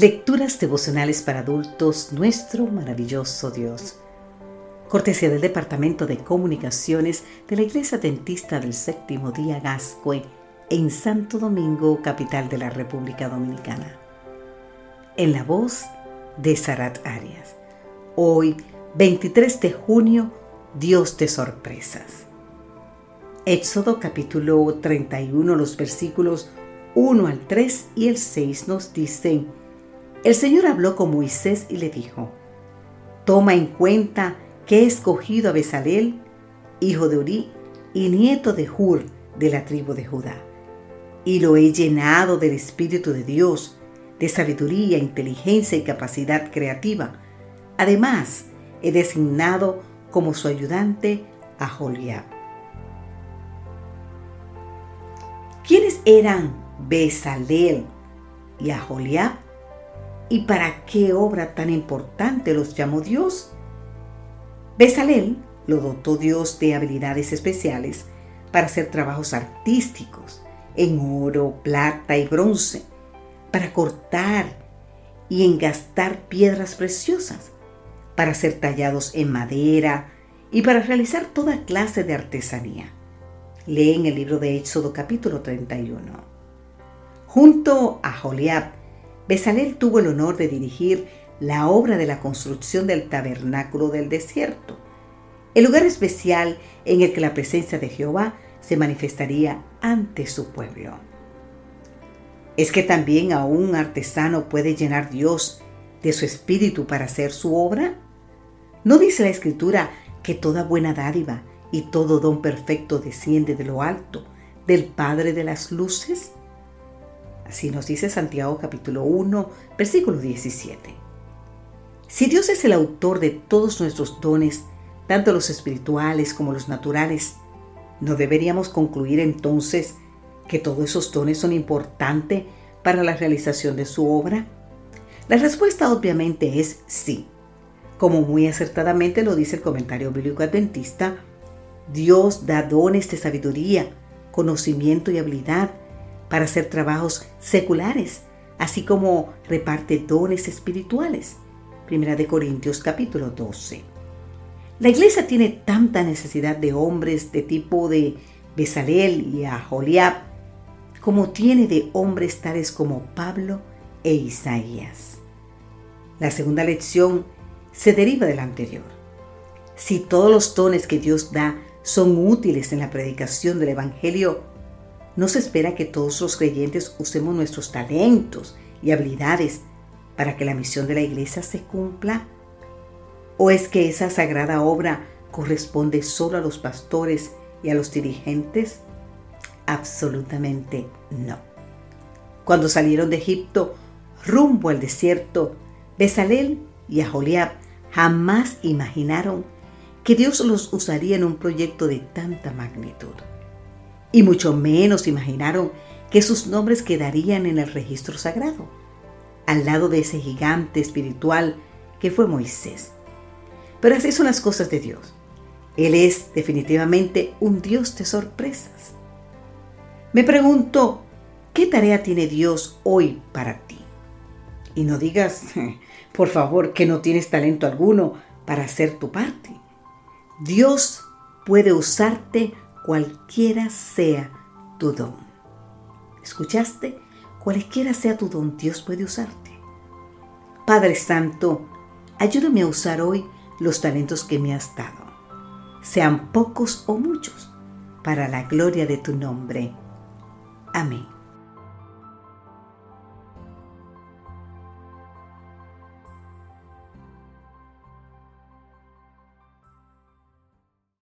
Lecturas devocionales para adultos, nuestro maravilloso Dios. Cortesía del Departamento de Comunicaciones de la Iglesia Dentista del Séptimo Día Gascue en Santo Domingo, capital de la República Dominicana. En la voz de Sarat Arias. Hoy, 23 de junio, Dios de sorpresas. Éxodo capítulo 31, los versículos 1 al 3 y el 6 nos dicen, el Señor habló con Moisés y le dijo, Toma en cuenta que he escogido a Besalel, hijo de Uri y nieto de Hur de la tribu de Judá, y lo he llenado del Espíritu de Dios, de sabiduría, inteligencia y capacidad creativa. Además, he designado como su ayudante a Joliab. ¿Quiénes eran Besalel y Aholiab? ¿Y para qué obra tan importante los llamó Dios? Besalel lo dotó Dios de habilidades especiales para hacer trabajos artísticos en oro, plata y bronce, para cortar y engastar piedras preciosas, para ser tallados en madera y para realizar toda clase de artesanía. Lee en el libro de Éxodo capítulo 31. Junto a Joliab, Besalel tuvo el honor de dirigir la obra de la construcción del tabernáculo del desierto, el lugar especial en el que la presencia de Jehová se manifestaría ante su pueblo. ¿Es que también a un artesano puede llenar Dios de su espíritu para hacer su obra? ¿No dice la escritura que toda buena dádiva y todo don perfecto desciende de lo alto, del Padre de las Luces? Así nos dice Santiago capítulo 1, versículo 17. Si Dios es el autor de todos nuestros dones, tanto los espirituales como los naturales, ¿no deberíamos concluir entonces que todos esos dones son importantes para la realización de su obra? La respuesta obviamente es sí. Como muy acertadamente lo dice el comentario bíblico adventista, Dios da dones de sabiduría, conocimiento y habilidad para hacer trabajos seculares, así como reparte dones espirituales. Primera de Corintios capítulo 12. La iglesia tiene tanta necesidad de hombres de tipo de Besalel y Aholiab como tiene de hombres tales como Pablo e Isaías. La segunda lección se deriva de la anterior. Si todos los dones que Dios da son útiles en la predicación del Evangelio, no se espera que todos los creyentes usemos nuestros talentos y habilidades para que la misión de la iglesia se cumpla. ¿O es que esa sagrada obra corresponde solo a los pastores y a los dirigentes? Absolutamente no. Cuando salieron de Egipto rumbo al desierto, Besalel y Aholiab jamás imaginaron que Dios los usaría en un proyecto de tanta magnitud y mucho menos imaginaron que sus nombres quedarían en el registro sagrado, al lado de ese gigante espiritual que fue Moisés. Pero así son las cosas de Dios. Él es definitivamente un Dios de sorpresas. Me pregunto, ¿qué tarea tiene Dios hoy para ti? Y no digas, por favor, que no tienes talento alguno para hacer tu parte. Dios puede usarte cualquiera sea tu don. ¿Escuchaste? Cualquiera sea tu don, Dios puede usarte. Padre Santo, ayúdame a usar hoy los talentos que me has dado, sean pocos o muchos, para la gloria de tu nombre. Amén.